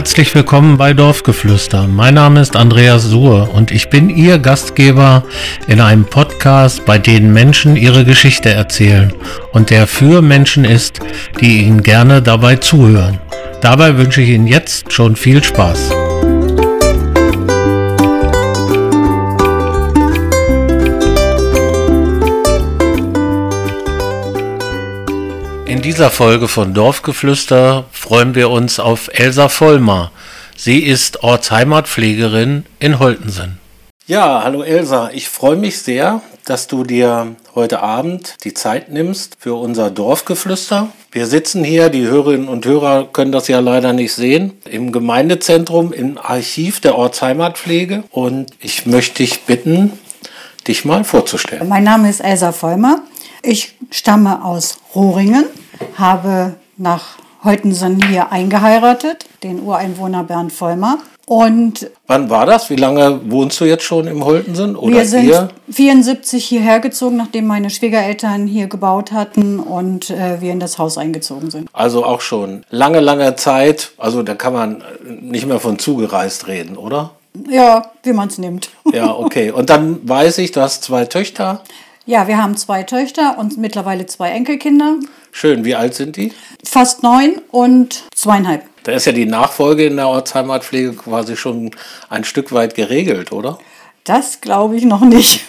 herzlich willkommen bei Dorfgeflüster. Mein Name ist Andreas Suhr und ich bin Ihr Gastgeber in einem Podcast, bei dem Menschen ihre Geschichte erzählen und der für Menschen ist, die Ihnen gerne dabei zuhören. Dabei wünsche ich Ihnen jetzt schon viel Spaß. Dieser Folge von Dorfgeflüster freuen wir uns auf Elsa Vollmer. Sie ist Ortsheimatpflegerin in Holtensen. Ja, hallo Elsa. Ich freue mich sehr, dass du dir heute Abend die Zeit nimmst für unser Dorfgeflüster. Wir sitzen hier, die Hörerinnen und Hörer können das ja leider nicht sehen, im Gemeindezentrum im Archiv der Ortsheimatpflege. Und ich möchte dich bitten, dich mal vorzustellen. Mein Name ist Elsa Vollmer. Ich stamme aus Rohringen, habe nach Heutensen hier eingeheiratet, den Ureinwohner Bernd Vollmer. Und Wann war das? Wie lange wohnst du jetzt schon im Holtensen? Oder wir sind ihr? 74 hierher gezogen, nachdem meine Schwiegereltern hier gebaut hatten und äh, wir in das Haus eingezogen sind. Also auch schon lange, lange Zeit. Also da kann man nicht mehr von zugereist reden, oder? Ja, wie man es nimmt. Ja, okay. Und dann weiß ich, du hast zwei Töchter. Ja, wir haben zwei Töchter und mittlerweile zwei Enkelkinder. Schön, wie alt sind die? Fast neun und zweieinhalb. Da ist ja die Nachfolge in der Ortsheimatpflege quasi schon ein Stück weit geregelt, oder? Das glaube ich noch nicht.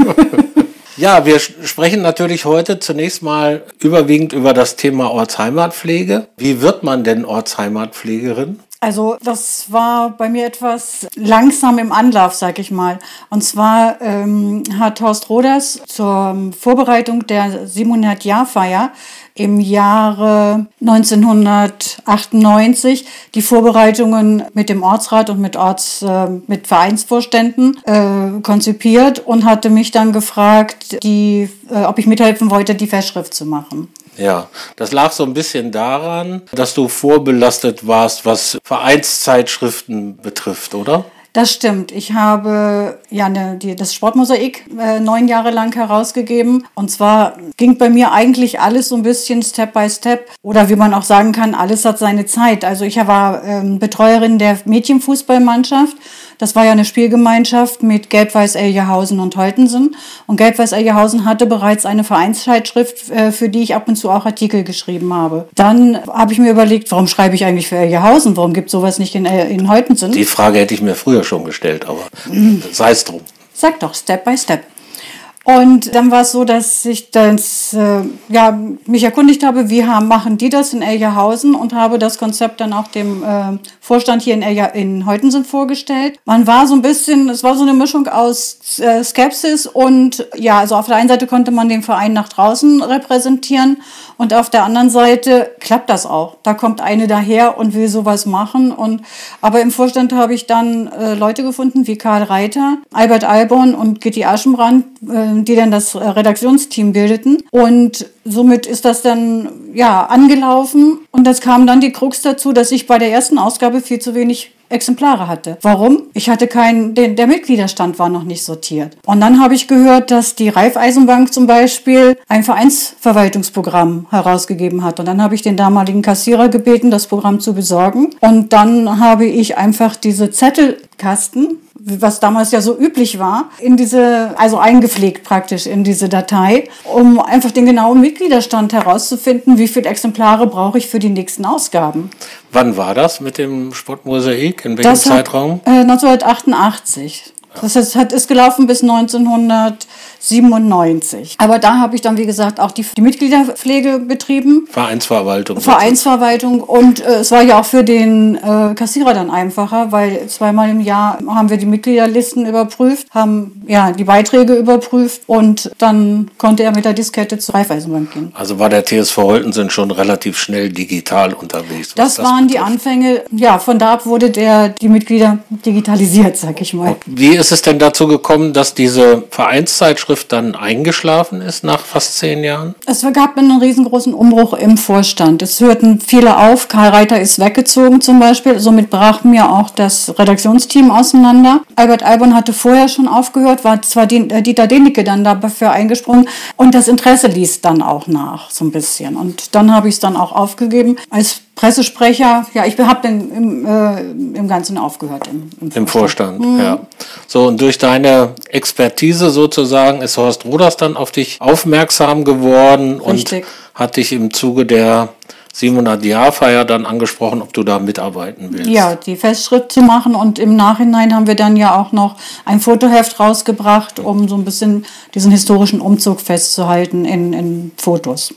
ja, wir sprechen natürlich heute zunächst mal überwiegend über das Thema Ortsheimatpflege. Wie wird man denn Ortsheimatpflegerin? Also das war bei mir etwas langsam im Anlauf, sag ich mal. Und zwar ähm, hat Horst Roders zur Vorbereitung der 700-Jahr-Feier im Jahre 1998 die Vorbereitungen mit dem Ortsrat und mit Orts äh, mit Vereinsvorständen äh, konzipiert und hatte mich dann gefragt, die, äh, ob ich mithelfen wollte, die Festschrift zu machen. Ja, das lag so ein bisschen daran, dass du vorbelastet warst, was Vereinszeitschriften betrifft, oder? Das stimmt. Ich habe ja ne, die, das Sportmosaik äh, neun Jahre lang herausgegeben. Und zwar ging bei mir eigentlich alles so ein bisschen Step by Step. Oder wie man auch sagen kann, alles hat seine Zeit. Also ich war ähm, Betreuerin der Mädchenfußballmannschaft das war ja eine Spielgemeinschaft mit Gelb-Weiß Eljehausen und Holtensen. Und Gelb-Weiß Eljehausen hatte bereits eine Vereinszeitschrift, äh, für die ich ab und zu auch Artikel geschrieben habe. Dann habe ich mir überlegt, warum schreibe ich eigentlich für Eljehausen? Warum gibt es sowas nicht in, äh, in Holtensen? Die Frage hätte ich mir früher schon gestellt, aber mhm. sei es drum. Sag doch, Step by Step. Und dann war es so, dass ich das, äh, ja, mich erkundigt habe, wie haben, machen die das in Elgerhausen und habe das Konzept dann auch dem äh, Vorstand hier in, Elger, in Heutensen vorgestellt. Man war so ein bisschen, es war so eine Mischung aus äh, Skepsis und ja, also auf der einen Seite konnte man den Verein nach draußen repräsentieren und auf der anderen Seite klappt das auch. Da kommt eine daher und will sowas machen. Und, aber im Vorstand habe ich dann äh, Leute gefunden wie Karl Reiter, Albert Alborn und Gitti Aschenbrand, äh, die dann das äh, Redaktionsteam bildeten. Und somit ist das dann ja angelaufen und das kam dann die Krux dazu, dass ich bei der ersten Ausgabe viel zu wenig Exemplare hatte. Warum? Ich hatte keinen, der, der Mitgliederstand war noch nicht sortiert. Und dann habe ich gehört, dass die Raiffeisenbank zum Beispiel ein Vereinsverwaltungsprogramm herausgegeben hat. Und dann habe ich den damaligen Kassierer gebeten, das Programm zu besorgen. Und dann habe ich einfach diese Zettelkasten was damals ja so üblich war, in diese, also eingepflegt praktisch in diese Datei, um einfach den genauen Mitgliederstand herauszufinden, wie viele Exemplare brauche ich für die nächsten Ausgaben. Wann war das mit dem Sportmosaik? In welchem das Zeitraum? Hat, äh, 1988. Das ist, hat, ist gelaufen bis 1997. Aber da habe ich dann, wie gesagt, auch die, die Mitgliederpflege betrieben. Vereinsverwaltung. Vereinsverwaltung. Und äh, es war ja auch für den äh, Kassierer dann einfacher, weil zweimal im Jahr haben wir die Mitgliederlisten überprüft, haben ja die Beiträge überprüft und dann konnte er mit der Diskette zur Raiffeisenbank gehen. Also war der TSV Holtensen schon relativ schnell digital unterwegs. Das, das waren betrifft. die Anfänge. Ja, von da ab wurde der, die Mitglieder digitalisiert, sag ich mal. Wie ist es denn dazu gekommen, dass diese Vereinszeitschrift dann eingeschlafen ist nach fast zehn Jahren? Es gab einen riesengroßen Umbruch im Vorstand. Es hörten viele auf. Karl Reiter ist weggezogen zum Beispiel. Somit brach mir auch das Redaktionsteam auseinander. Albert Albon hatte vorher schon aufgehört, war zwar äh, Dieter Denike dann dafür eingesprungen und das Interesse ließ dann auch nach so ein bisschen. Und dann habe ich es dann auch aufgegeben. Als Pressesprecher, ja, ich habe dann im, äh, im Ganzen aufgehört. Im, im Vorstand, Im Vorstand mhm. ja. So, und durch deine Expertise sozusagen ist Horst Ruders dann auf dich aufmerksam geworden Richtig. und hat dich im Zuge der 700-Jahr-Feier dann angesprochen, ob du da mitarbeiten willst. Ja, die Festschritt zu machen und im Nachhinein haben wir dann ja auch noch ein Fotoheft rausgebracht, um so ein bisschen diesen historischen Umzug festzuhalten in, in Fotos.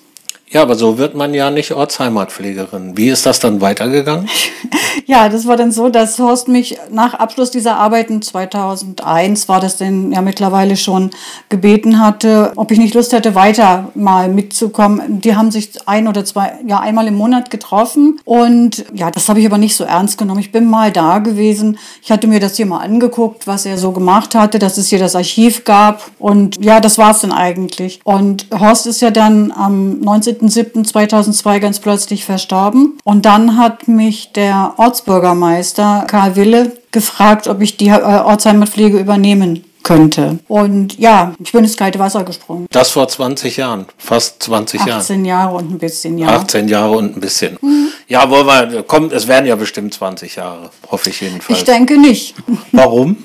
Ja, aber so wird man ja nicht Ortsheimatpflegerin. Wie ist das dann weitergegangen? ja, das war dann so, dass Horst mich nach Abschluss dieser Arbeiten 2001 war das denn ja mittlerweile schon gebeten hatte, ob ich nicht Lust hätte, weiter mal mitzukommen. Die haben sich ein oder zwei, ja einmal im Monat getroffen und ja, das habe ich aber nicht so ernst genommen. Ich bin mal da gewesen. Ich hatte mir das hier mal angeguckt, was er so gemacht hatte, dass es hier das Archiv gab und ja, das war es dann eigentlich. Und Horst ist ja dann am 19. 7.7.2002 ganz plötzlich verstorben. Und dann hat mich der Ortsbürgermeister Karl Wille gefragt, ob ich die äh, Ortsheimatpflege übernehmen könnte. Und ja, ich bin ins kalte Wasser gesprungen. Das vor 20 Jahren, fast 20 18 Jahren. 18 Jahre und ein bisschen, ja. 18 Jahre und ein bisschen. Mhm. Ja, wollen wir, kommt, es werden ja bestimmt 20 Jahre, hoffe ich jedenfalls. Ich denke nicht. Warum?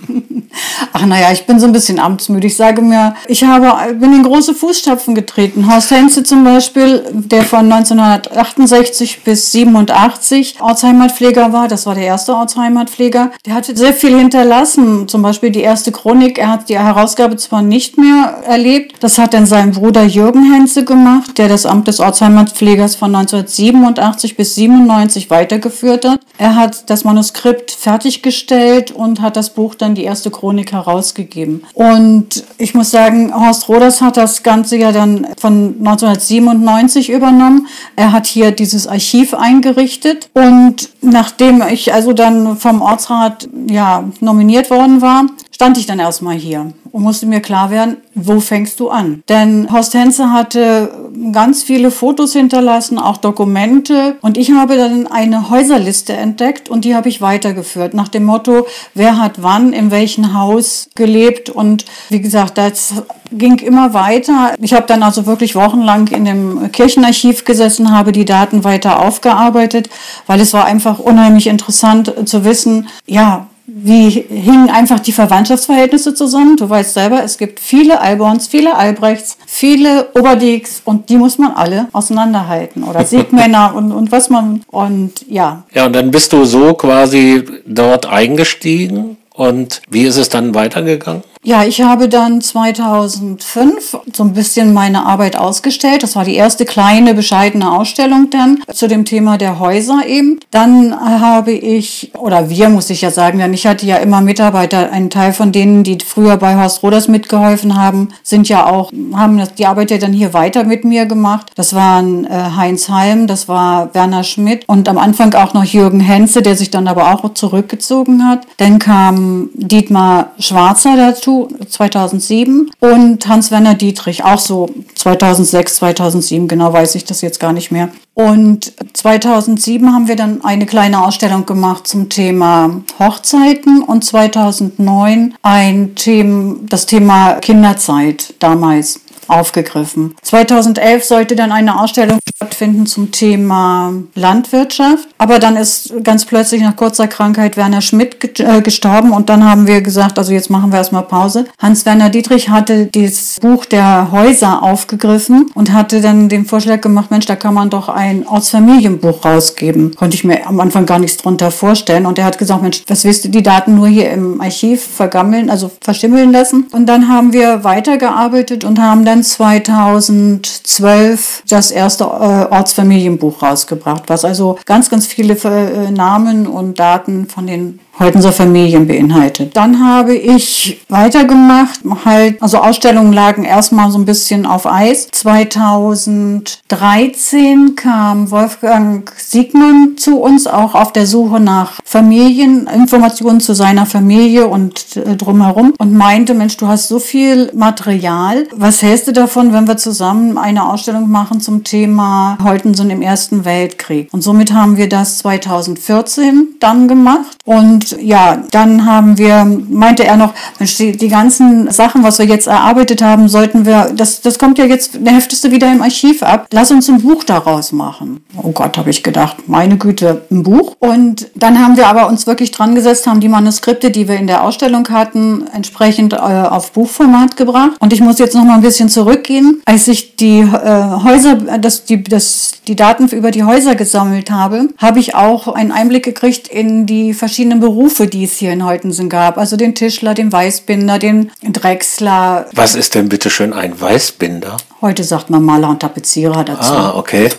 Ach naja, ich bin so ein bisschen amtsmüde. Ich sage mir, ich habe, bin in große Fußstapfen getreten. Horst Henze zum Beispiel, der von 1968 bis 87 Ortsheimatpfleger war, das war der erste Ortsheimatpfleger, der hatte sehr viel hinterlassen. Zum Beispiel die erste Chronik, er hat die Herausgabe zwar nicht mehr erlebt, das hat dann sein Bruder Jürgen Henze gemacht, der das Amt des Ortsheimatpflegers von 1987 bis 97 weitergeführt hat. Er hat das Manuskript fertiggestellt und hat das Buch dann die erste Chronik herausgegeben. Und ich muss sagen, Horst Roders hat das Ganze ja dann von 1997 übernommen. Er hat hier dieses Archiv eingerichtet und nachdem ich also dann vom Ortsrat ja nominiert worden war, stand ich dann erstmal hier und musste mir klar werden, wo fängst du an? Denn Horst Henze hatte ganz viele Fotos hinterlassen, auch Dokumente. Und ich habe dann eine Häuserliste entdeckt und die habe ich weitergeführt nach dem Motto, wer hat wann in welchem Haus gelebt. Und wie gesagt, das ging immer weiter. Ich habe dann also wirklich wochenlang in dem Kirchenarchiv gesessen, habe die Daten weiter aufgearbeitet, weil es war einfach unheimlich interessant zu wissen, ja, wie hingen einfach die Verwandtschaftsverhältnisse zusammen. Du weißt selber, es gibt viele Alborns, viele Albrechts, viele Oberdicks und die muss man alle auseinanderhalten. Oder Siegmänner und, und was man, und ja. Ja, und dann bist du so quasi dort eingestiegen. Und wie ist es dann weitergegangen? Ja, ich habe dann 2005 so ein bisschen meine Arbeit ausgestellt. Das war die erste kleine, bescheidene Ausstellung dann zu dem Thema der Häuser eben. Dann habe ich, oder wir muss ich ja sagen, denn ich hatte ja immer Mitarbeiter, ein Teil von denen, die früher bei Horst Roders mitgeholfen haben, sind ja auch, haben die Arbeit ja dann hier weiter mit mir gemacht. Das waren äh, Heinz Heim, das war Werner Schmidt und am Anfang auch noch Jürgen Henze, der sich dann aber auch zurückgezogen hat. Dann kam Dietmar Schwarzer dazu 2007 und Hans-Werner Dietrich auch so 2006, 2007, genau weiß ich das jetzt gar nicht mehr. Und 2007 haben wir dann eine kleine Ausstellung gemacht zum Thema Hochzeiten und 2009 ein Thema, das Thema Kinderzeit damals aufgegriffen. 2011 sollte dann eine Ausstellung stattfinden zum Thema Landwirtschaft, aber dann ist ganz plötzlich nach kurzer Krankheit Werner Schmidt äh, gestorben und dann haben wir gesagt, also jetzt machen wir erstmal Pause. Hans-Werner Dietrich hatte das Buch der Häuser aufgegriffen und hatte dann den Vorschlag gemacht, Mensch, da kann man doch ein Ortsfamilienbuch rausgeben. Konnte ich mir am Anfang gar nichts drunter vorstellen und er hat gesagt, Mensch, was willst du die Daten nur hier im Archiv vergammeln, also verschimmeln lassen? Und dann haben wir weitergearbeitet und haben dann 2012 das erste äh, Ortsfamilienbuch rausgebracht, was also ganz, ganz viele äh, Namen und Daten von den Holtenser Familien beinhaltet. Dann habe ich weitergemacht, halt, also Ausstellungen lagen erstmal so ein bisschen auf Eis. 2013 kam Wolfgang Siegmann zu uns, auch auf der Suche nach Familieninformationen zu seiner Familie und äh, drumherum und meinte, Mensch, du hast so viel Material. Was hältst du davon, wenn wir zusammen eine Ausstellung machen zum Thema Holtensen im Ersten Weltkrieg? Und somit haben wir das 2014 dann gemacht. Und ja, dann haben wir, meinte er noch, die, ganzen Sachen, was wir jetzt erarbeitet haben, sollten wir, das, das kommt ja jetzt, der heftest du wieder im Archiv ab. Lass uns ein Buch daraus machen. Oh Gott, habe ich gedacht, meine Güte, ein Buch. Und dann haben wir aber uns wirklich dran gesetzt, haben die Manuskripte, die wir in der Ausstellung hatten, entsprechend äh, auf Buchformat gebracht. Und ich muss jetzt noch mal ein bisschen zurückgehen. Als ich die äh, Häuser, das, die, das, die Daten über die Häuser gesammelt habe, habe ich auch einen Einblick gekriegt in die verschiedenen Berufe, die es hier in Holtensen gab. Also den Tischler, den Weißbinder, den Drechsler. Was ist denn bitte schön ein Weißbinder? Heute sagt man Maler und Tapezierer dazu. Ah, okay.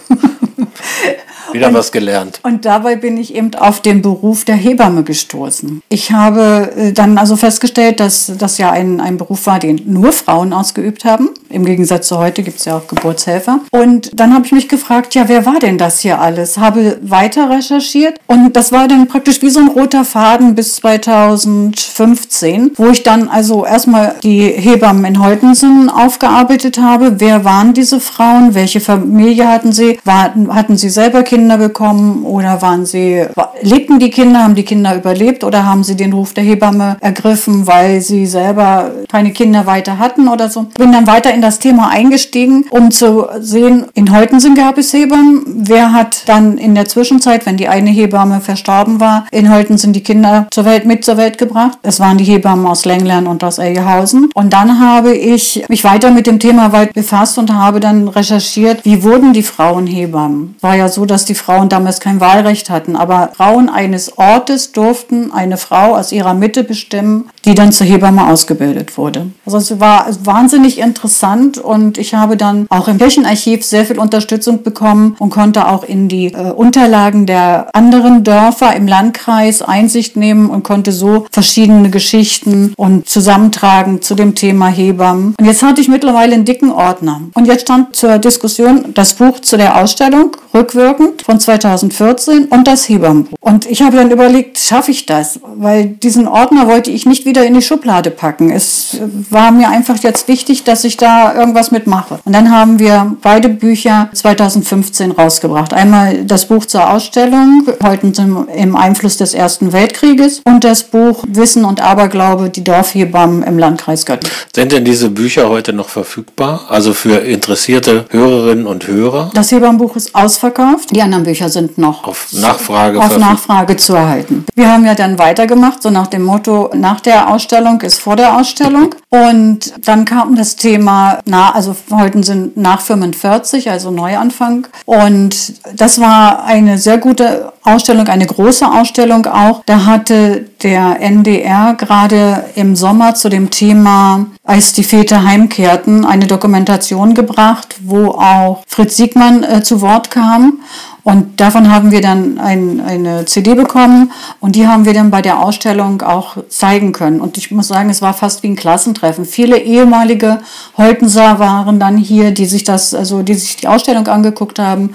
Wieder und, was gelernt. Und dabei bin ich eben auf den Beruf der Hebamme gestoßen. Ich habe äh, dann also festgestellt, dass das ja ein, ein Beruf war, den nur Frauen ausgeübt haben. Im Gegensatz zu heute gibt es ja auch Geburtshelfer. Und dann habe ich mich gefragt, ja, wer war denn das hier alles? Habe weiter recherchiert und das war dann praktisch wie so ein roter Faden bis 2015, wo ich dann also erstmal die Hebammen in Holtensen aufgearbeitet habe. Wer waren diese Frauen? Welche Familie hatten sie? War, hatten sie selber Kinder? Kinder bekommen oder waren sie, lebten die Kinder, haben die Kinder überlebt oder haben sie den Ruf der Hebamme ergriffen, weil sie selber keine Kinder weiter hatten oder so. Bin dann weiter in das Thema eingestiegen, um zu sehen, in Holtensen gab es Hebammen. Wer hat dann in der Zwischenzeit, wenn die eine Hebamme verstorben war, in Holtensen die Kinder zur Welt mit zur Welt gebracht? Es waren die Hebammen aus Lenglern und aus Elgehausen. Und dann habe ich mich weiter mit dem Thema weit befasst und habe dann recherchiert, wie wurden die Frauen Hebammen? War ja so, dass die Frauen damals kein Wahlrecht hatten, aber Frauen eines Ortes durften eine Frau aus ihrer Mitte bestimmen, die dann zur Hebamme ausgebildet wurde. Also es war wahnsinnig interessant und ich habe dann auch im Kirchenarchiv sehr viel Unterstützung bekommen und konnte auch in die äh, Unterlagen der anderen Dörfer im Landkreis Einsicht nehmen und konnte so verschiedene Geschichten und zusammentragen zu dem Thema Hebammen. Und jetzt hatte ich mittlerweile einen dicken Ordner. Und jetzt stand zur Diskussion das Buch zu der Ausstellung rückwirkend von 2014 und das Hebammenbuch. Und ich habe dann überlegt, schaffe ich das? Weil diesen Ordner wollte ich nicht wieder in die Schublade packen. Es war mir einfach jetzt wichtig, dass ich da irgendwas mitmache. Und dann haben wir beide Bücher 2015 rausgebracht. Einmal das Buch zur Ausstellung, heute im Einfluss des Ersten Weltkrieges, und das Buch Wissen und Aberglaube, die Dorfhebammen im Landkreis Göttingen. Sind denn diese Bücher heute noch verfügbar? Also für interessierte Hörerinnen und Hörer? Das Hebammenbuch ist ausverkauft. Die anderen Bücher sind noch auf Nachfrage, auf Nachfrage zu erhalten. Wir haben ja dann weitergemacht, so nach dem Motto, nach der Ausstellung ist vor der Ausstellung. Und dann kam das Thema, na, also heute sind nach 45, also Neuanfang. Und das war eine sehr gute Ausstellung, eine große Ausstellung auch. Da hatte der NDR gerade im Sommer zu dem Thema, als die Väter heimkehrten, eine Dokumentation gebracht, wo auch Fritz Siegmann äh, zu Wort kam. Und davon haben wir dann ein, eine CD bekommen und die haben wir dann bei der Ausstellung auch zeigen können. Und ich muss sagen, es war fast wie ein Klassentreffen. Viele ehemalige Holtenser waren dann hier, die sich das, also die sich die Ausstellung angeguckt haben.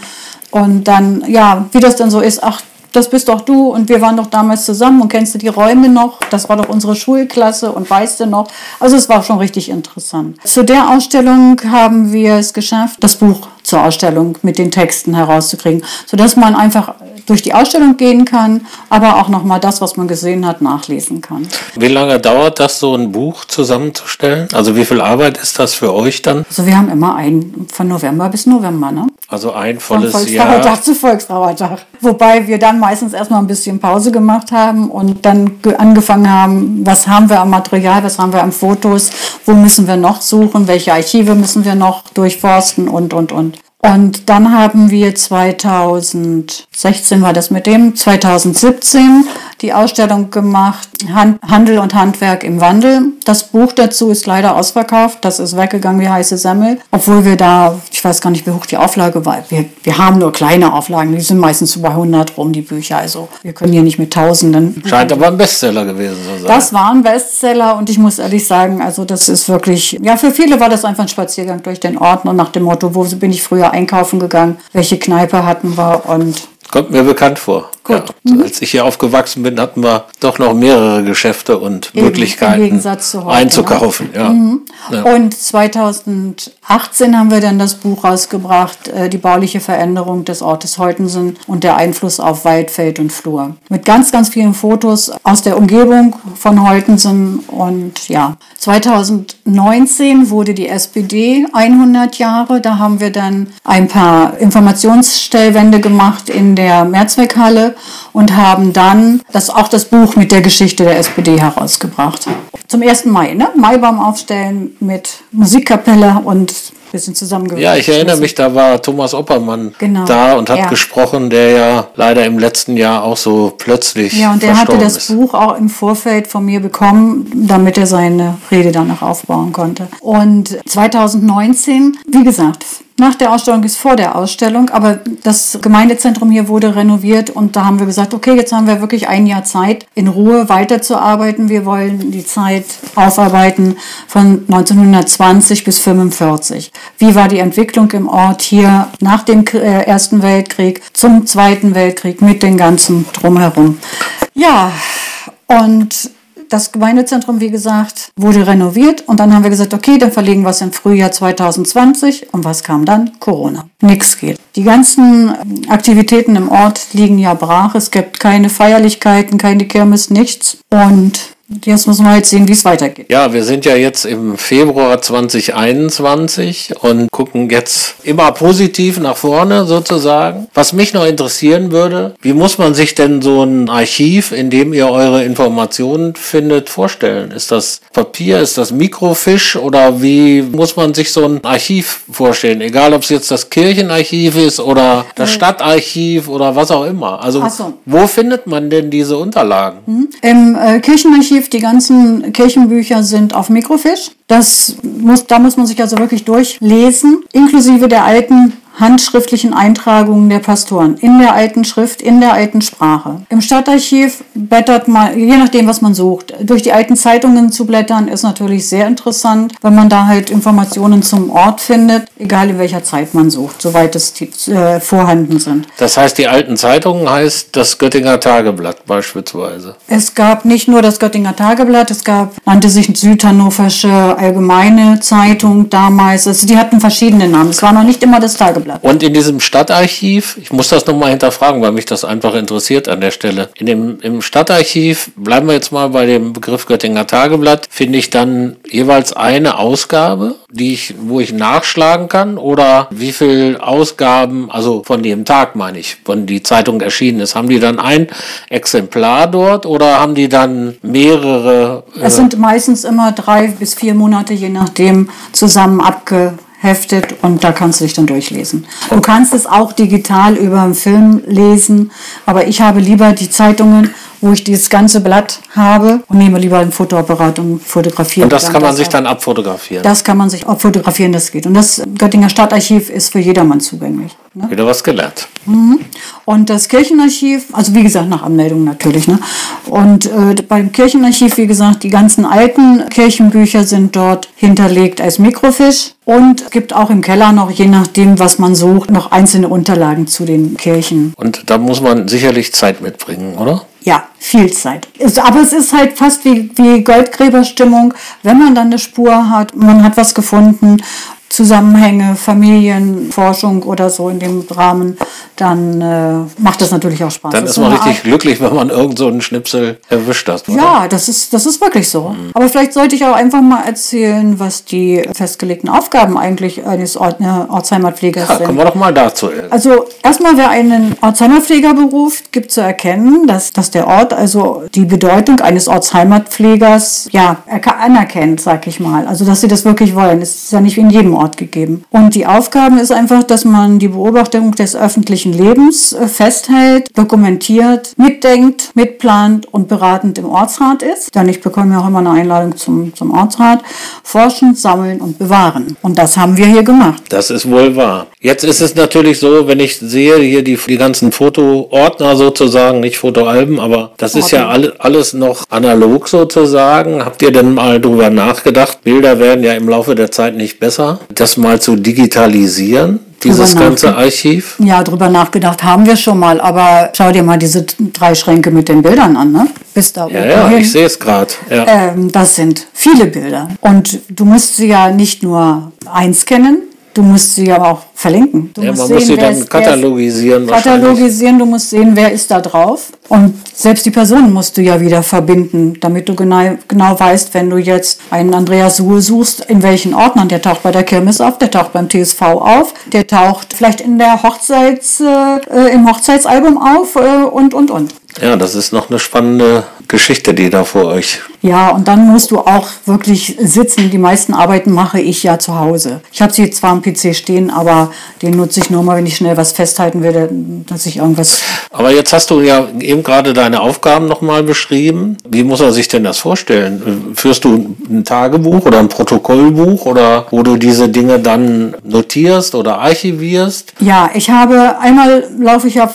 Und dann, ja, wie das dann so ist, ach, das bist doch du und wir waren doch damals zusammen und kennst du die Räume noch? Das war doch unsere Schulklasse und weißt du noch? Also es war schon richtig interessant. Zu der Ausstellung haben wir es geschafft, das Buch zur Ausstellung mit den Texten herauszukriegen, sodass man einfach durch die Ausstellung gehen kann, aber auch nochmal das, was man gesehen hat, nachlesen kann. Wie lange dauert das, so ein Buch zusammenzustellen? Also wie viel Arbeit ist das für euch dann? Also wir haben immer ein von November bis November, ne? Also ein volles Von Volksfeiertag Jahr. zu Volksfeiertag. Wobei wir dann meistens erstmal ein bisschen Pause gemacht haben und dann angefangen haben, was haben wir am Material, was haben wir am Fotos, wo müssen wir noch suchen, welche Archive müssen wir noch durchforsten und, und, und. Und dann haben wir 2016 war das mit dem, 2017 die Ausstellung gemacht, Handel und Handwerk im Wandel. Das Buch dazu ist leider ausverkauft. Das ist weggegangen wie heiße Semmel. Obwohl wir da, ich weiß gar nicht, wie hoch die Auflage war. Wir, wir haben nur kleine Auflagen. Die sind meistens so bei 100 rum, die Bücher. Also wir können hier nicht mit Tausenden. Scheint aber ein Bestseller gewesen zu sein. Das war ein Bestseller und ich muss ehrlich sagen, also das ist wirklich, ja, für viele war das einfach ein Spaziergang durch den Ort und nach dem Motto, wo bin ich früher einkaufen gegangen, welche Kneipe hatten wir und Kommt mir bekannt vor. Gut. Ja, mhm. Als ich hier aufgewachsen bin, hatten wir doch noch mehrere Geschäfte und Eben, Möglichkeiten heute, einzukaufen. Ja. Mhm. ja. Und 2018 haben wir dann das Buch rausgebracht, äh, die bauliche Veränderung des Ortes Heutensen und der Einfluss auf Wald, Feld und Flur. Mit ganz, ganz vielen Fotos aus der Umgebung von Heutensen. Und ja, 2019 wurde die SPD 100 Jahre. Da haben wir dann ein paar Informationsstellwände gemacht in der Mehrzweckhalle und haben dann das, auch das Buch mit der Geschichte der SPD herausgebracht. Zum 1. Mai, ne? Maibaum aufstellen mit Musikkapelle und bisschen zusammengewürfelt. Ja, ich erinnere mich, da war Thomas Oppermann genau. da und hat ja. gesprochen, der ja leider im letzten Jahr auch so plötzlich. Ja, und der hatte das ist. Buch auch im Vorfeld von mir bekommen, damit er seine Rede danach aufbauen konnte. Und 2019, wie gesagt, nach der Ausstellung ist vor der Ausstellung, aber das Gemeindezentrum hier wurde renoviert und da haben wir gesagt, okay, jetzt haben wir wirklich ein Jahr Zeit, in Ruhe weiterzuarbeiten. Wir wollen die Zeit aufarbeiten von 1920 bis 1945. Wie war die Entwicklung im Ort hier nach dem äh, Ersten Weltkrieg zum Zweiten Weltkrieg mit den ganzen drumherum? Ja, und das Gemeindezentrum, wie gesagt, wurde renoviert und dann haben wir gesagt, okay, dann verlegen wir es im Frühjahr 2020 und was kam dann? Corona. Nix geht. Die ganzen Aktivitäten im Ort liegen ja brach. Es gibt keine Feierlichkeiten, keine Kirmes, nichts. Und Jetzt müssen wir jetzt sehen, wie es weitergeht. Ja, wir sind ja jetzt im Februar 2021 und gucken jetzt immer positiv nach vorne sozusagen. Was mich noch interessieren würde, wie muss man sich denn so ein Archiv, in dem ihr eure Informationen findet, vorstellen? Ist das Papier, ist das Mikrofisch oder wie muss man sich so ein Archiv vorstellen? Egal, ob es jetzt das Kirchenarchiv ist oder das Stadtarchiv oder was auch immer. Also so. wo findet man denn diese Unterlagen? Hm. Im äh, Kirchenarchiv Archiv, die ganzen Kirchenbücher sind auf Mikrofisch. Das muss, da muss man sich also wirklich durchlesen, inklusive der alten handschriftlichen Eintragungen der Pastoren in der alten Schrift, in der alten Sprache. Im Stadtarchiv blättert man, je nachdem, was man sucht. Durch die alten Zeitungen zu blättern ist natürlich sehr interessant, wenn man da halt Informationen zum Ort findet, egal in welcher Zeit man sucht, soweit es äh, vorhanden sind. Das heißt, die alten Zeitungen heißt das Göttinger Tageblatt beispielsweise. Es gab nicht nur das Göttinger Tageblatt, es gab, nannte sich Südhannoversche Allgemeine Zeitung damals. Also die hatten verschiedene Namen. Es war noch nicht immer das Tageblatt. Tageblatt. Und in diesem Stadtarchiv, ich muss das nochmal hinterfragen, weil mich das einfach interessiert an der Stelle. In dem, Im Stadtarchiv, bleiben wir jetzt mal bei dem Begriff Göttinger Tageblatt, finde ich dann jeweils eine Ausgabe, die ich, wo ich nachschlagen kann oder wie viel Ausgaben, also von dem Tag meine ich, wann die Zeitung erschienen ist, haben die dann ein Exemplar dort oder haben die dann mehrere? Äh es sind meistens immer drei bis vier Monate, je nachdem, zusammen abge heftet und da kannst du dich dann durchlesen. Du kannst es auch digital über einen Film lesen, aber ich habe lieber die Zeitungen, wo ich dieses ganze Blatt habe und nehme lieber ein Fotoapparat und fotografiere. Und das kann man das sich dann abfotografieren? Das kann man sich abfotografieren, das geht. Und das Göttinger Stadtarchiv ist für jedermann zugänglich. Ne? Wieder was gelernt. Mhm. Und das Kirchenarchiv, also wie gesagt, nach Anmeldung natürlich. Ne? Und äh, beim Kirchenarchiv, wie gesagt, die ganzen alten Kirchenbücher sind dort hinterlegt als Mikrofisch. Und es gibt auch im Keller noch, je nachdem, was man sucht, noch einzelne Unterlagen zu den Kirchen. Und da muss man sicherlich Zeit mitbringen, oder? Ja, viel Zeit. Aber es ist halt fast wie, wie Goldgräberstimmung, wenn man dann eine Spur hat, man hat was gefunden Zusammenhänge, Familienforschung oder so in dem Rahmen, dann äh, macht das natürlich auch Spaß. Dann ist, ist man richtig Art glücklich, wenn man irgend so einen Schnipsel erwischt hat. Oder? Ja, das ist, das ist wirklich so. Mhm. Aber vielleicht sollte ich auch einfach mal erzählen, was die festgelegten Aufgaben eigentlich eines Ort, äh, Ortsheimatpflegers ja, sind. Kommen wir doch mal dazu. Also erstmal, wer einen Ortsheimatpfleger beruft, gibt zu erkennen, dass, dass der Ort also die Bedeutung eines Ortsheimatpflegers ja anerkennt, sag ich mal. Also dass sie das wirklich wollen. Es ist ja nicht wie in jedem Ort Ort gegeben. Und die Aufgabe ist einfach, dass man die Beobachtung des öffentlichen Lebens äh, festhält, dokumentiert, mitdenkt, mitplant und beratend im Ortsrat ist. Denn ich bekomme ja auch immer eine Einladung zum, zum Ortsrat. Forschen, sammeln und bewahren. Und das haben wir hier gemacht. Das ist wohl wahr. Jetzt ist es natürlich so, wenn ich sehe hier die, die ganzen Fotoordner sozusagen, nicht Fotoalben, aber das ist ja alle, alles noch analog sozusagen. Habt ihr denn mal drüber nachgedacht? Bilder werden ja im Laufe der Zeit nicht besser. Das mal zu digitalisieren? Dieses ganze Archiv? Ja, drüber nachgedacht haben wir schon mal, aber schau dir mal diese drei Schränke mit den Bildern an, ne? Bis da ja, ja, hin. ich sehe es gerade. Ja. Ähm, das sind viele Bilder. Und du musst sie ja nicht nur einscannen, Du musst sie aber auch verlinken. Du ja, musst man sehen, muss sie dann katalogisieren. Katalogisieren, du musst sehen, wer ist da drauf. Und selbst die Person musst du ja wieder verbinden, damit du genau, genau weißt, wenn du jetzt einen Andreas Suhe suchst, in welchen Ordnern. Der taucht bei der Kirmes auf, der taucht beim TSV auf, der taucht vielleicht in der Hochzeits, äh, im Hochzeitsalbum auf äh, und, und, und. Ja, das ist noch eine spannende Geschichte, die da vor euch. Ja, und dann musst du auch wirklich sitzen. Die meisten Arbeiten mache ich ja zu Hause. Ich habe sie zwar am PC stehen, aber den nutze ich nur mal, wenn ich schnell was festhalten will, dass ich irgendwas. Aber jetzt hast du ja eben gerade deine Aufgaben nochmal beschrieben. Wie muss man sich denn das vorstellen? Führst du ein Tagebuch oder ein Protokollbuch oder wo du diese Dinge dann notierst oder archivierst? Ja, ich habe einmal laufe ich ja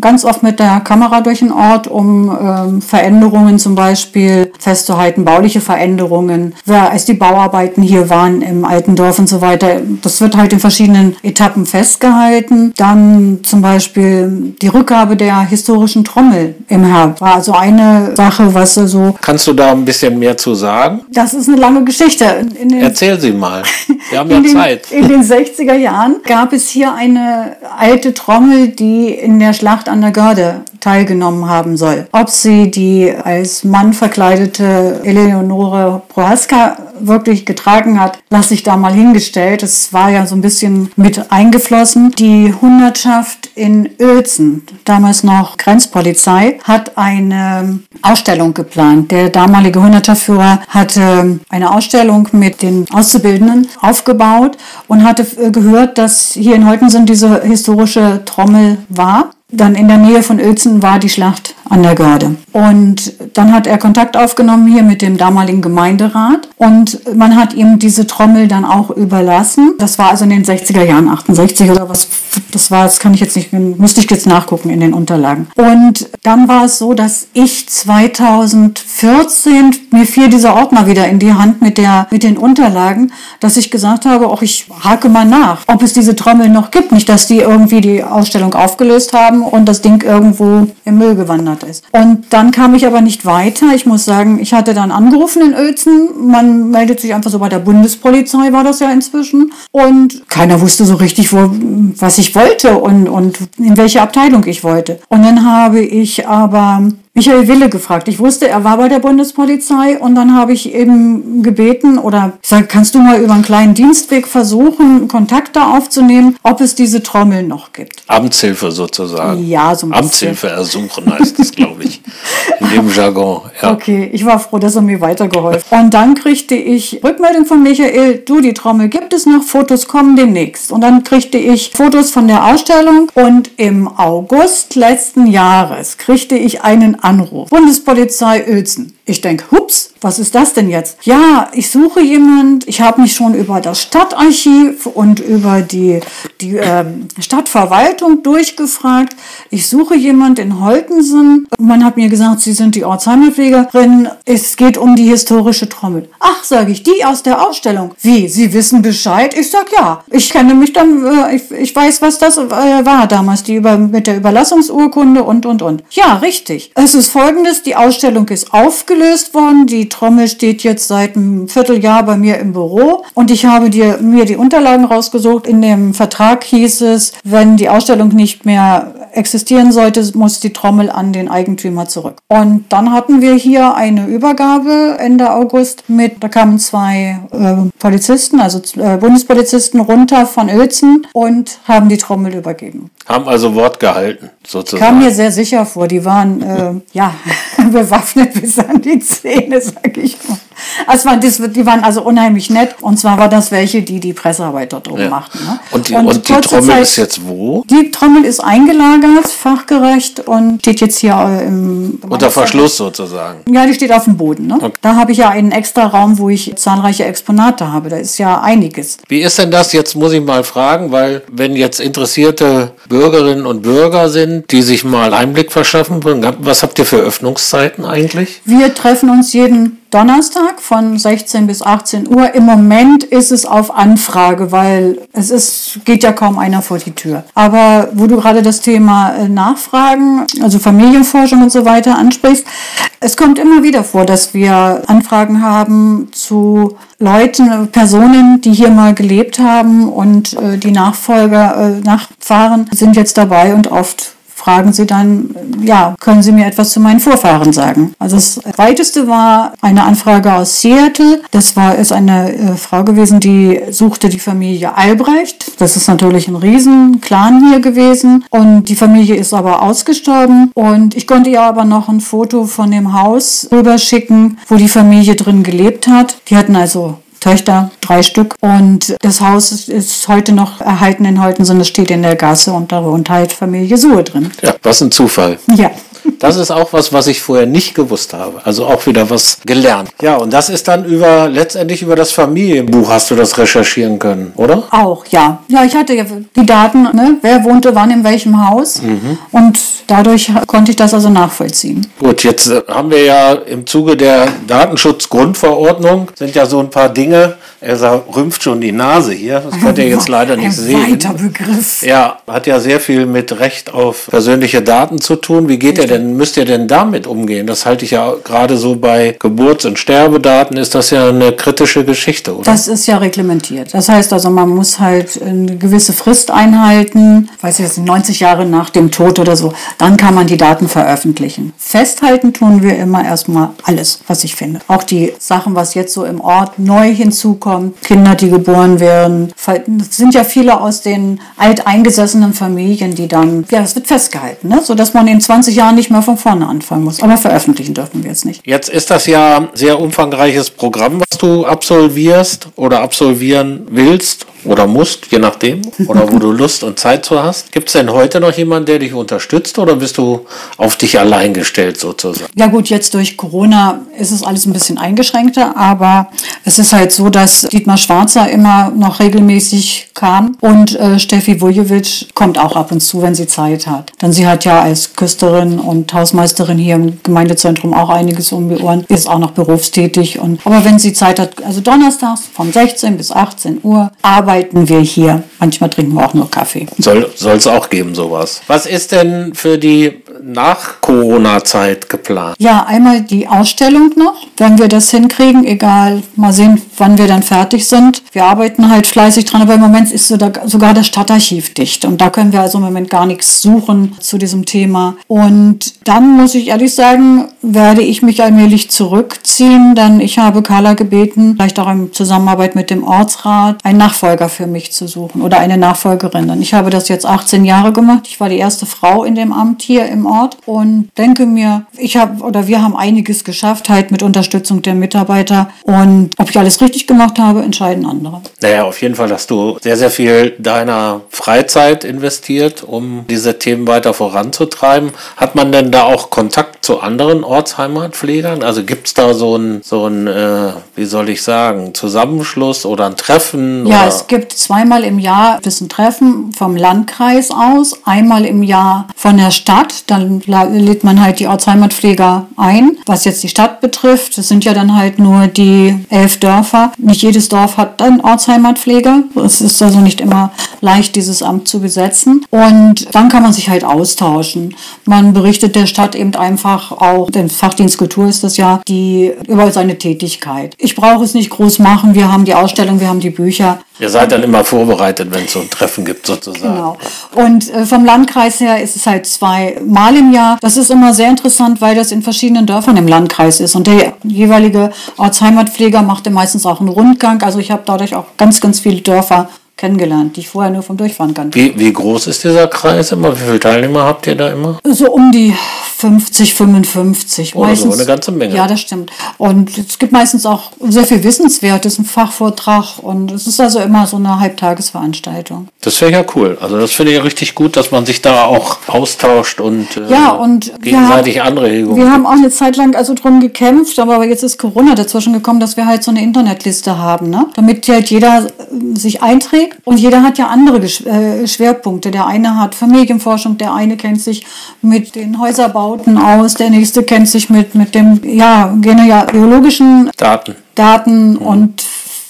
ganz oft mit der Kamera durch den Ort, um ähm, Veränderungen zum Beispiel festzuhalten, bauliche Veränderungen, als die Bauarbeiten hier waren im alten Dorf und so weiter. Das wird halt in verschiedenen Etappen festgehalten. Dann zum Beispiel die Rückgabe der historischen Trommel im Herbst war also eine Sache, was so. Also Kannst du da ein bisschen mehr zu sagen? Das ist eine lange Geschichte. Erzähl sie mal. Wir haben ja in Zeit. Den, in den 60er Jahren gab es hier eine alte Trommel, die in der Schlacht an der Görde teilgenommen haben soll. Ob sie die als Mann verkleidete Eleonore Prohaska wirklich getragen hat, lasse ich da mal hingestellt. Es war ja so ein bisschen mit eingeflossen. Die Hundertschaft in Uelzen, damals noch Grenzpolizei, hat eine Ausstellung geplant. Der damalige Hundertschaftsführer hatte eine Ausstellung mit den Auszubildenden aufgebaut und hatte gehört, dass hier in Holtensen diese historische Trommel war dann in der Nähe von Uelzen war die Schlacht an der Görde. Und dann hat er Kontakt aufgenommen hier mit dem damaligen Gemeinderat und man hat ihm diese Trommel dann auch überlassen. Das war also in den 60er Jahren, 68 oder was das war, das kann ich jetzt nicht, müsste ich jetzt nachgucken in den Unterlagen. Und dann war es so, dass ich 2014, mir fiel dieser Ordner wieder in die Hand mit, der, mit den Unterlagen, dass ich gesagt habe, auch ich hake mal nach, ob es diese Trommel noch gibt. Nicht, dass die irgendwie die Ausstellung aufgelöst haben und das Ding irgendwo im Müll gewandert ist. Und dann kam ich aber nicht weiter. Ich muss sagen, ich hatte dann angerufen in Uelzen. Man meldet sich einfach so bei der Bundespolizei, war das ja inzwischen. Und keiner wusste so richtig, wo, was ich wollte und, und in welche Abteilung ich wollte. Und dann habe ich aber Michael Wille gefragt. Ich wusste, er war bei der Bundespolizei und dann habe ich eben gebeten oder ich sage, kannst du mal über einen kleinen Dienstweg versuchen, Kontakte aufzunehmen, ob es diese Trommel noch gibt. Amtshilfe sozusagen. Ja, so ein bisschen. Amtshilfe ersuchen heißt es, glaube ich, in dem Jargon. Ja. Okay, ich war froh, dass er mir weitergeholfen hat. Und dann kriegte ich Rückmeldung von Michael, du, die Trommel gibt es noch, Fotos kommen demnächst. Und dann kriegte ich Fotos von der Ausstellung und im August letzten Jahres kriegte ich einen Anruf. Bundespolizei Uelzen. Ich denke, hups, was ist das denn jetzt? Ja, ich suche jemand. Ich habe mich schon über das Stadtarchiv und über die, die ähm, Stadtverwaltung durchgefragt. Ich suche jemand in Holtensen. Man hat mir gesagt, Sie sind die Ortsheimerpflegerin. Es geht um die historische Trommel. Ach, sage ich, die aus der Ausstellung. Wie? Sie wissen Bescheid? Ich sag ja. Ich kenne mich dann, äh, ich, ich weiß, was das äh, war damals, die über, mit der Überlassungsurkunde und, und, und. Ja, richtig. Es ist folgendes, die Ausstellung ist aufgelöst aufgelöst worden. Die Trommel steht jetzt seit einem Vierteljahr bei mir im Büro und ich habe dir, mir die Unterlagen rausgesucht. In dem Vertrag hieß es, wenn die Ausstellung nicht mehr existieren sollte, muss die Trommel an den Eigentümer zurück. Und dann hatten wir hier eine Übergabe Ende August mit, da kamen zwei äh, Polizisten, also äh, Bundespolizisten runter von Uelzen und haben die Trommel übergeben. Haben also Wort gehalten, sozusagen. Kam mir sehr sicher vor. Die waren, äh, ja, bewaffnet bis an die Zähne, sag ich mal. Also die waren also unheimlich nett. Und zwar war das welche, die die Pressearbeit dort oben ja. machten. Ne? Und die, und, und die Trommel Zeit, ist jetzt wo? Die Trommel ist eingelagert, fachgerecht und steht jetzt hier im... Unter Verschluss sozusagen. Ja, die steht auf dem Boden. Ne? Okay. Da habe ich ja einen extra Raum, wo ich zahlreiche Exponate habe. Da ist ja einiges. Wie ist denn das? Jetzt muss ich mal fragen, weil wenn jetzt interessierte Bürgerinnen und Bürger sind, die sich mal Einblick verschaffen wollen, was habt ihr für Öffnungszeiten eigentlich? Wir treffen uns jeden Donnerstag von 16 bis 18 Uhr. Im Moment ist es auf Anfrage, weil es ist, geht ja kaum einer vor die Tür. Aber wo du gerade das Thema äh, Nachfragen, also Familienforschung und so weiter ansprichst, es kommt immer wieder vor, dass wir Anfragen haben zu Leuten, Personen, die hier mal gelebt haben und äh, die Nachfolger, äh, Nachfahren sind jetzt dabei und oft fragen sie dann, ja, können Sie mir etwas zu meinen Vorfahren sagen? Also das weiteste war eine Anfrage aus Seattle. Das war ist eine äh, Frau gewesen, die suchte die Familie Albrecht. Das ist natürlich ein Riesenclan hier gewesen und die Familie ist aber ausgestorben und ich konnte ihr aber noch ein Foto von dem Haus rüberschicken, wo die Familie drin gelebt hat. Die hatten also Töchter, drei Stück. Und das Haus ist heute noch erhalten in Holtensen. Es steht in der Gasse und wohnt halt Familie Suhe drin. Ja, was ein Zufall. Ja. Das ist auch was, was ich vorher nicht gewusst habe. Also auch wieder was gelernt. Ja, und das ist dann über, letztendlich über das Familienbuch hast du das recherchieren können, oder? Auch, ja. Ja, ich hatte ja die Daten, ne? wer wohnte wann in welchem Haus. Mhm. Und dadurch konnte ich das also nachvollziehen. Gut, jetzt äh, haben wir ja im Zuge der Datenschutzgrundverordnung sind ja so ein paar Dinge, er rümpft schon die Nase hier. Das könnt ihr jetzt leider nicht Ein sehen. Weiter Begriff. Ja, hat ja sehr viel mit Recht auf persönliche Daten zu tun. Wie geht ihr denn, müsst ihr denn damit umgehen? Das halte ich ja gerade so bei Geburts- und Sterbedaten ist das ja eine kritische Geschichte, oder? Das ist ja reglementiert. Das heißt also, man muss halt eine gewisse Frist einhalten, weiß ich jetzt 90 Jahre nach dem Tod oder so, dann kann man die Daten veröffentlichen. Festhalten tun wir immer erstmal alles, was ich finde. Auch die Sachen, was jetzt so im Ort neu hinzukommt, kommt, Kinder, die geboren werden. Es sind ja viele aus den alteingesessenen Familien, die dann, ja, es wird festgehalten, ne? sodass man in 20 Jahren nicht mehr von vorne anfangen muss. Aber veröffentlichen dürfen wir jetzt nicht. Jetzt ist das ja ein sehr umfangreiches Programm, was du absolvierst oder absolvieren willst oder musst, je nachdem, oder wo du Lust und Zeit zu hast. Gibt es denn heute noch jemanden, der dich unterstützt oder bist du auf dich allein gestellt sozusagen? Ja gut, jetzt durch Corona ist es alles ein bisschen eingeschränkter, aber es ist halt so, dass Dietmar Schwarzer immer noch regelmäßig kam und äh, Steffi Vujovic kommt auch ab und zu, wenn sie Zeit hat. Denn sie hat ja als Küsterin und Hausmeisterin hier im Gemeindezentrum auch einiges um die Ohren, ist auch noch berufstätig. Und, aber wenn sie Zeit hat, also donnerstags von 16 bis 18 Uhr, aber arbeiten wir hier. Manchmal trinken wir auch nur Kaffee. Soll es auch geben, sowas. Was ist denn für die Nach-Corona-Zeit geplant? Ja, einmal die Ausstellung noch, wenn wir das hinkriegen, egal, mal sehen, wann wir dann fertig sind. Wir arbeiten halt fleißig dran, aber im Moment ist sogar das Stadtarchiv dicht und da können wir also im Moment gar nichts suchen zu diesem Thema. Und dann muss ich ehrlich sagen, werde ich mich allmählich zurückziehen, denn ich habe Carla gebeten, vielleicht auch in Zusammenarbeit mit dem Ortsrat, einen Nachfolger Nachfolger für mich zu suchen oder eine Nachfolgerin. Denn ich habe das jetzt 18 Jahre gemacht. Ich war die erste Frau in dem Amt hier im Ort und denke mir, ich habe oder wir haben einiges geschafft, halt mit Unterstützung der Mitarbeiter. Und ob ich alles richtig gemacht habe, entscheiden andere. Naja, auf jeden Fall hast du sehr, sehr viel deiner Freizeit investiert, um diese Themen weiter voranzutreiben. Hat man denn da auch Kontakt zu anderen Ortsheimatpflegern? Also gibt es da so ein, so ein äh, wie soll ich sagen, Zusammenschluss oder ein Treffen? Ja, es gibt zweimal im Jahr ein Treffen vom Landkreis aus, einmal im Jahr von der Stadt. Dann lädt man halt die Ortsheimatpfleger ein. Was jetzt die Stadt betrifft, das sind ja dann halt nur die elf Dörfer. Nicht jedes Dorf hat einen Ortsheimatpfleger. Es ist also nicht immer leicht, dieses Amt zu besetzen. Und dann kann man sich halt austauschen. Man berichtet der Stadt eben einfach auch, den Fachdienst Kultur ist das ja, die über seine Tätigkeit. Ich brauche es nicht groß machen. Wir haben die Ausstellung, wir haben die Bücher. Ihr seid dann immer vorbereitet, wenn es so ein Treffen gibt, sozusagen. Genau. Und äh, vom Landkreis her ist es halt zweimal im Jahr. Das ist immer sehr interessant, weil das in verschiedenen Dörfern im Landkreis ist. Und der jeweilige Ortsheimatpfleger macht meistens auch einen Rundgang. Also ich habe dadurch auch ganz, ganz viele Dörfer kennengelernt, die ich vorher nur vom Durchfahren kannte. Wie, wie groß ist dieser Kreis immer? Wie viele Teilnehmer habt ihr da immer? So um die 50, 55. Oh, meistens, eine ganze Menge. Ja, das stimmt. Und es gibt meistens auch sehr viel Wissenswertes, ein Fachvortrag und es ist also immer so eine Halbtagesveranstaltung. Das wäre ja cool. Also das finde ich richtig gut, dass man sich da auch austauscht und, äh, ja, und gegenseitig haben, Anregungen. Wir haben auch eine Zeit lang also drum gekämpft, aber jetzt ist Corona dazwischen gekommen, dass wir halt so eine Internetliste haben, ne? damit halt jeder äh, sich einträgt und jeder hat ja andere äh, Schwerpunkte. Der eine hat Familienforschung, der eine kennt sich mit den Häuserbauten Bauten aus, der nächste kennt sich mit, mit dem ja, genealogischen Daten, Daten mhm. und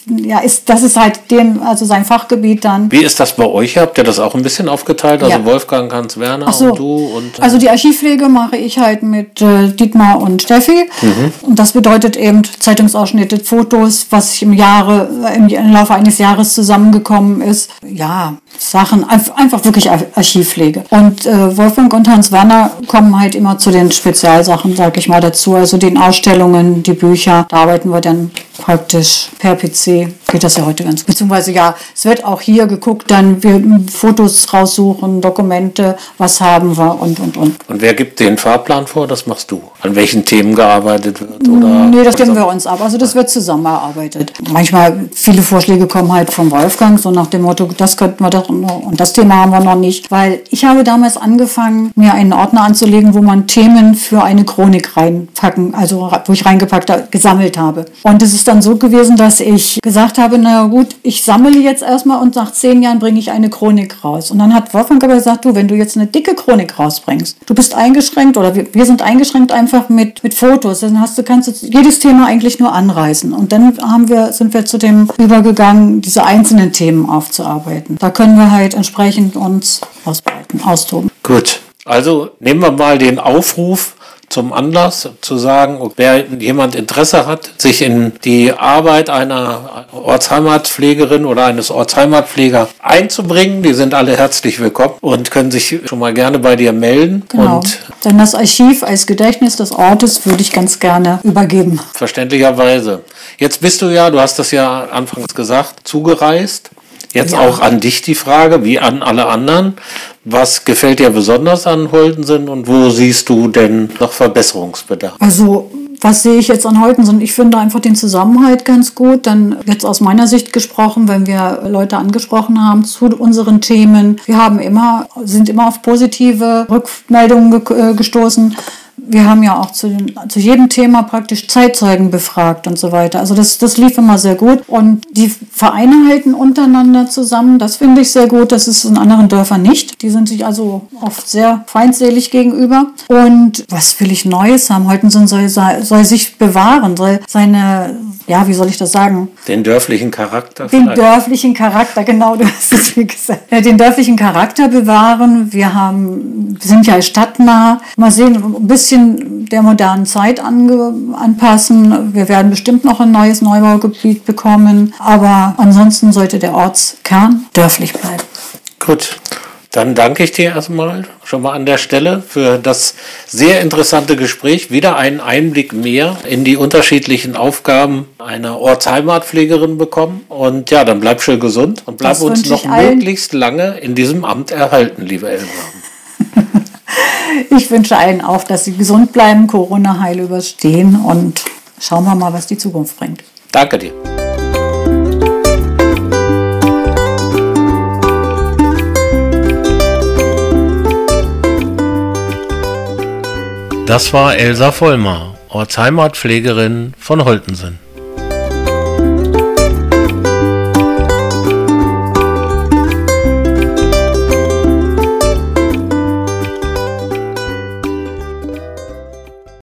ja, ist, das ist halt den, also sein Fachgebiet dann. Wie ist das bei euch? Habt ihr das auch ein bisschen aufgeteilt? Also ja. Wolfgang, Hans Werner so. und du? Und, äh also die Archivpflege mache ich halt mit äh, Dietmar und Steffi. Mhm. Und das bedeutet eben Zeitungsausschnitte, Fotos, was im Jahre, im, im Laufe eines Jahres zusammengekommen ist. Ja, Sachen, einfach wirklich Archivpflege. Und äh, Wolfgang und Hans Werner kommen halt immer zu den Spezialsachen, sag ich mal, dazu. Also den Ausstellungen, die Bücher, da arbeiten wir dann praktisch per PC see. Geht das ja heute ganz gut. Beziehungsweise ja, es wird auch hier geguckt, dann wir Fotos raussuchen, Dokumente, was haben wir und und und. Und wer gibt den Fahrplan vor? Das machst du. An welchen Themen gearbeitet wird? Oder nee, das stimmen wir uns ab. Also das wird zusammengearbeitet. Manchmal viele Vorschläge kommen halt vom Wolfgang, so nach dem Motto, das könnten wir doch noch und das Thema haben wir noch nicht. Weil ich habe damals angefangen, mir einen Ordner anzulegen, wo man Themen für eine Chronik reinpacken, also wo ich reingepackt, gesammelt habe. Und es ist dann so gewesen, dass ich gesagt habe, na gut, ich sammle jetzt erstmal und nach zehn Jahren bringe ich eine Chronik raus. Und dann hat Wolfgang aber gesagt, du, wenn du jetzt eine dicke Chronik rausbringst, du bist eingeschränkt oder wir, wir sind eingeschränkt einfach mit, mit Fotos, dann hast du, kannst du jedes Thema eigentlich nur anreißen. Und dann haben wir, sind wir zu dem übergegangen, diese einzelnen Themen aufzuarbeiten. Da können wir halt entsprechend uns ausbreiten, austoben. Gut. Also nehmen wir mal den Aufruf zum Anlass zu sagen, wer jemand Interesse hat, sich in die Arbeit einer Ortsheimatpflegerin oder eines Ortsheimatpfleger einzubringen. Die sind alle herzlich willkommen und können sich schon mal gerne bei dir melden. Genau. Und Dann das Archiv als Gedächtnis des Ortes würde ich ganz gerne übergeben. Verständlicherweise. Jetzt bist du ja, du hast das ja anfangs gesagt, zugereist. Jetzt ja. auch an dich die Frage, wie an alle anderen. Was gefällt dir besonders an Holtensen und wo siehst du denn noch Verbesserungsbedarf? Also was sehe ich jetzt an Holtensen? Ich finde einfach den Zusammenhalt ganz gut. Dann jetzt aus meiner Sicht gesprochen, wenn wir Leute angesprochen haben zu unseren Themen. Wir haben immer, sind immer auf positive Rückmeldungen äh, gestoßen wir haben ja auch zu, zu jedem Thema praktisch Zeitzeugen befragt und so weiter. Also das, das lief immer sehr gut. Und die Vereine halten untereinander zusammen. Das finde ich sehr gut. Das ist in anderen Dörfern nicht. Die sind sich also oft sehr feindselig gegenüber. Und was will ich Neues haben? Holtensen soll, soll sich bewahren, soll seine, ja, wie soll ich das sagen? Den dörflichen Charakter. Den vielleicht. dörflichen Charakter, genau, du hast es wie gesagt. Den dörflichen Charakter bewahren. Wir haben, sind ja stadtnah. Mal sehen, ein bisschen bisschen der modernen Zeit anpassen. Wir werden bestimmt noch ein neues Neubaugebiet bekommen, aber ansonsten sollte der Ortskern dörflich bleiben. Gut. Dann danke ich dir erstmal schon mal an der Stelle für das sehr interessante Gespräch. Wieder einen Einblick mehr in die unterschiedlichen Aufgaben einer Ortsheimatpflegerin bekommen. Und ja, dann bleib schön gesund und bleib uns noch möglichst lange in diesem Amt erhalten, liebe Elmar. Ich wünsche allen auch, dass sie gesund bleiben, Corona heil überstehen und schauen wir mal, was die Zukunft bringt. Danke dir. Das war Elsa Vollmer, Ortsheimatpflegerin von Holtensen.